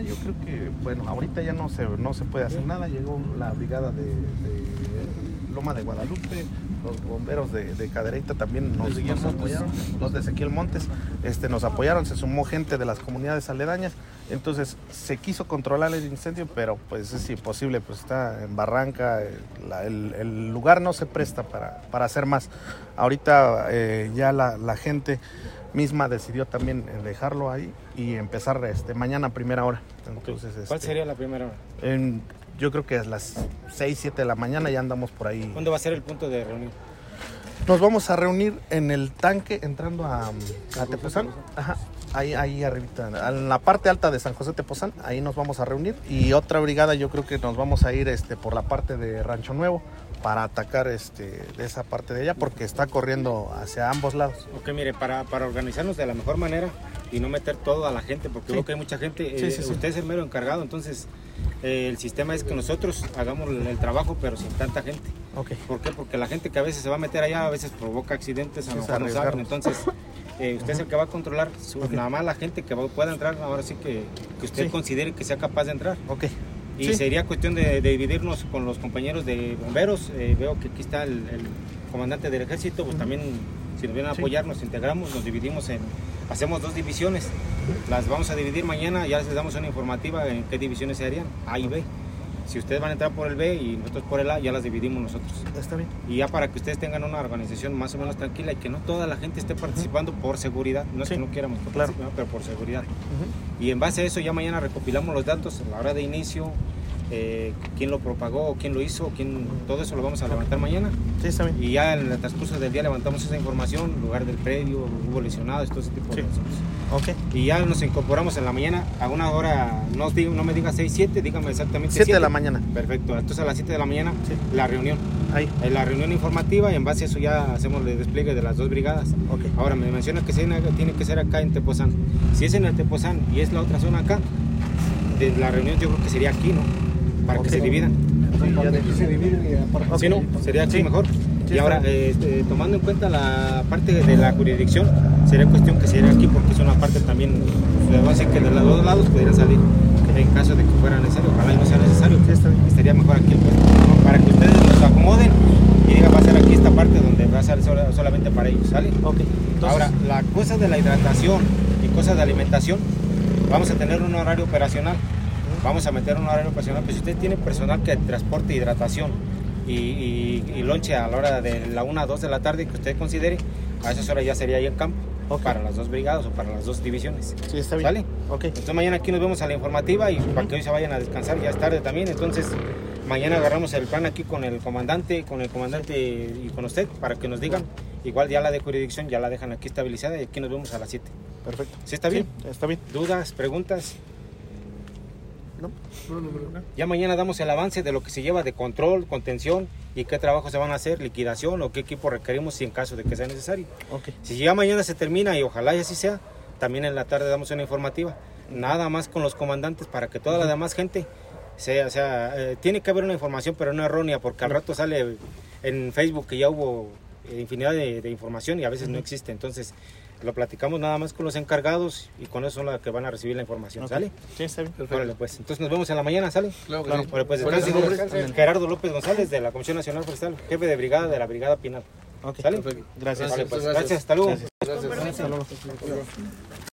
mañana yo creo que, bueno, ahorita ya no se, no se puede hacer nada. Llegó la brigada de, de Loma de Guadalupe, los bomberos de, de Cadereyta también nos, nos apoyaron, los de Ezequiel Montes este, nos apoyaron, se sumó gente de las comunidades aledañas. Entonces se quiso controlar el incendio, pero pues es imposible, pues está en barranca, eh, la- el, el lugar no se presta para, para hacer más. Ahorita eh, ya la, la gente misma decidió también eh, dejarlo ahí y empezar este, mañana a primera hora. Entonces, ¿Cuál este, sería la primera hora? en- yo creo que a las 6, 7 de la mañana ya andamos por ahí. ¿Dónde va a ser el punto de reunión? Nos vamos a reunir en el tanque entrando a, a Tepozán. Ajá, ahí, ahí arribita, en la parte alta de San José Tepozán, ahí nos vamos a reunir. Y otra brigada yo creo que nos vamos a ir este, por la parte de Rancho Nuevo para atacar este, de esa parte de allá porque está corriendo hacia ambos lados. Ok, mire, para, para organizarnos de la mejor manera y no meter todo a la gente, porque Sí. veo que hay mucha gente, Sí, eh, sí, sí. usted es el mero encargado, entonces eh, el sistema es que nosotros hagamos el, trabajo, pero sin tanta gente. Ok. ¿Por qué? Porque la gente que a veces se va a meter allá, a veces provoca accidentes, a lo mejor no saben, entonces eh, usted es el que va a controlar, su- Ok. nada más la gente que va- pueda entrar, ahora sí que, que usted considere que sea capaz de entrar. Ok. Y Sí. sería cuestión de, de dividirnos con los compañeros de bomberos. Eh, veo que aquí está el, el comandante del ejército, pues también si nos vienen a apoyar, nos integramos, nos dividimos en, hacemos dos divisiones. Las vamos a dividir mañana, ya les damos una informativa en qué divisiones se harían, A y B. Si ustedes van a entrar por el B y nosotros por el A, ya las dividimos nosotros. Está bien. Y ya para que ustedes tengan una organización más o menos tranquila y que no toda la gente esté participando por seguridad. No es Sí. que no quieramos que Claro. pero por seguridad. Y en base a eso ya mañana recopilamos los datos, la hora de inicio, eh, quién lo propagó, quién lo hizo, quién, todo eso lo vamos a levantar mañana. Sí, está bien. Y ya en el transcurso del día levantamos esa información, lugar del predio, hubo lesionados, todo ese tipo Sí. de cosas. Ok. Y ya nos incorporamos en la mañana a una hora, no, no me diga 6, 7, dígame exactamente 7 de siete. la mañana. Perfecto, entonces a las 7 de la mañana Sí. la reunión. Ahí. En la reunión informativa y en base a eso ya hacemos el despliegue de las dos brigadas. Ok. Ahora me menciona que tiene que ser acá en Tepozán. Si es en el Tepozán y es la otra zona acá, de la reunión yo creo que sería aquí, ¿no? Para que se dividan. Sí, ya de- Ok. ¿Sí, no? Sería aquí Sí. mejor. Y ahora, eh, este, tomando en cuenta la parte de la jurisdicción, sería cuestión que sería aquí porque es una parte también, a decir que de los dos lados pudieran salir en caso de que fuera necesario. Ojalá y no sea necesario. Estaría mejor aquí el puesto. Para que ustedes nos acomoden y digan, va a ser aquí esta parte donde va a ser sola- solamente para ellos, ¿sale? Ok. Entonces, Ahora, la cosa de la hidratación y cosas de alimentación, vamos a tener un horario operacional. Vamos a meter un horario operacional. Pues si usted tiene personal que transporte hidratación y, y, y lonche a la hora de la 1 a 2 de la tarde que usted considere, a esas horas ya sería ahí en campo. Para las dos brigadas o para las dos divisiones. sí, está bien. ¿Sale? Ok. Entonces mañana aquí nos vemos a la informativa y para que hoy se vayan a descansar, ya es tarde también. Entonces mañana agarramos el plan aquí con el comandante, con el comandante y con usted para que nos digan. Igual ya la de jurisdicción ya la dejan aquí estabilizada y aquí nos vemos a las 7. Perfecto. ¿Sí está bien? Sí, está bien. ¿Dudas, preguntas? ¿No? Ya mañana damos el avance de lo que se lleva de control, contención y qué trabajo se van a hacer, liquidación o qué equipo requerimos si en caso de que sea necesario. Ok. Si ya mañana se termina y ojalá y así sea, también en la tarde damos una informativa. Nada más con los comandantes para que toda la demás gente sea, o sea, eh, tiene que haber una información, pero no errónea, porque al rato sale en Facebook que ya hubo infinidad de, de información y a veces no existe. Entonces, lo platicamos nada más con los encargados y con eso son los que van a recibir la información, Ok. ¿sale? Sí, está bien. Órale, pues. Entonces nos vemos en la mañana, ¿sale? Claro Claro. Órale, pues, ¿Cuál es su descanse. nombre? Gerardo López González de la Comisión Nacional Forestal, jefe de brigada de la Brigada Pinal. Ok. ¿Sale? Perfecto. Gracias. Pues, Gracias. gracias, hasta luego. Gracias. Hasta luego.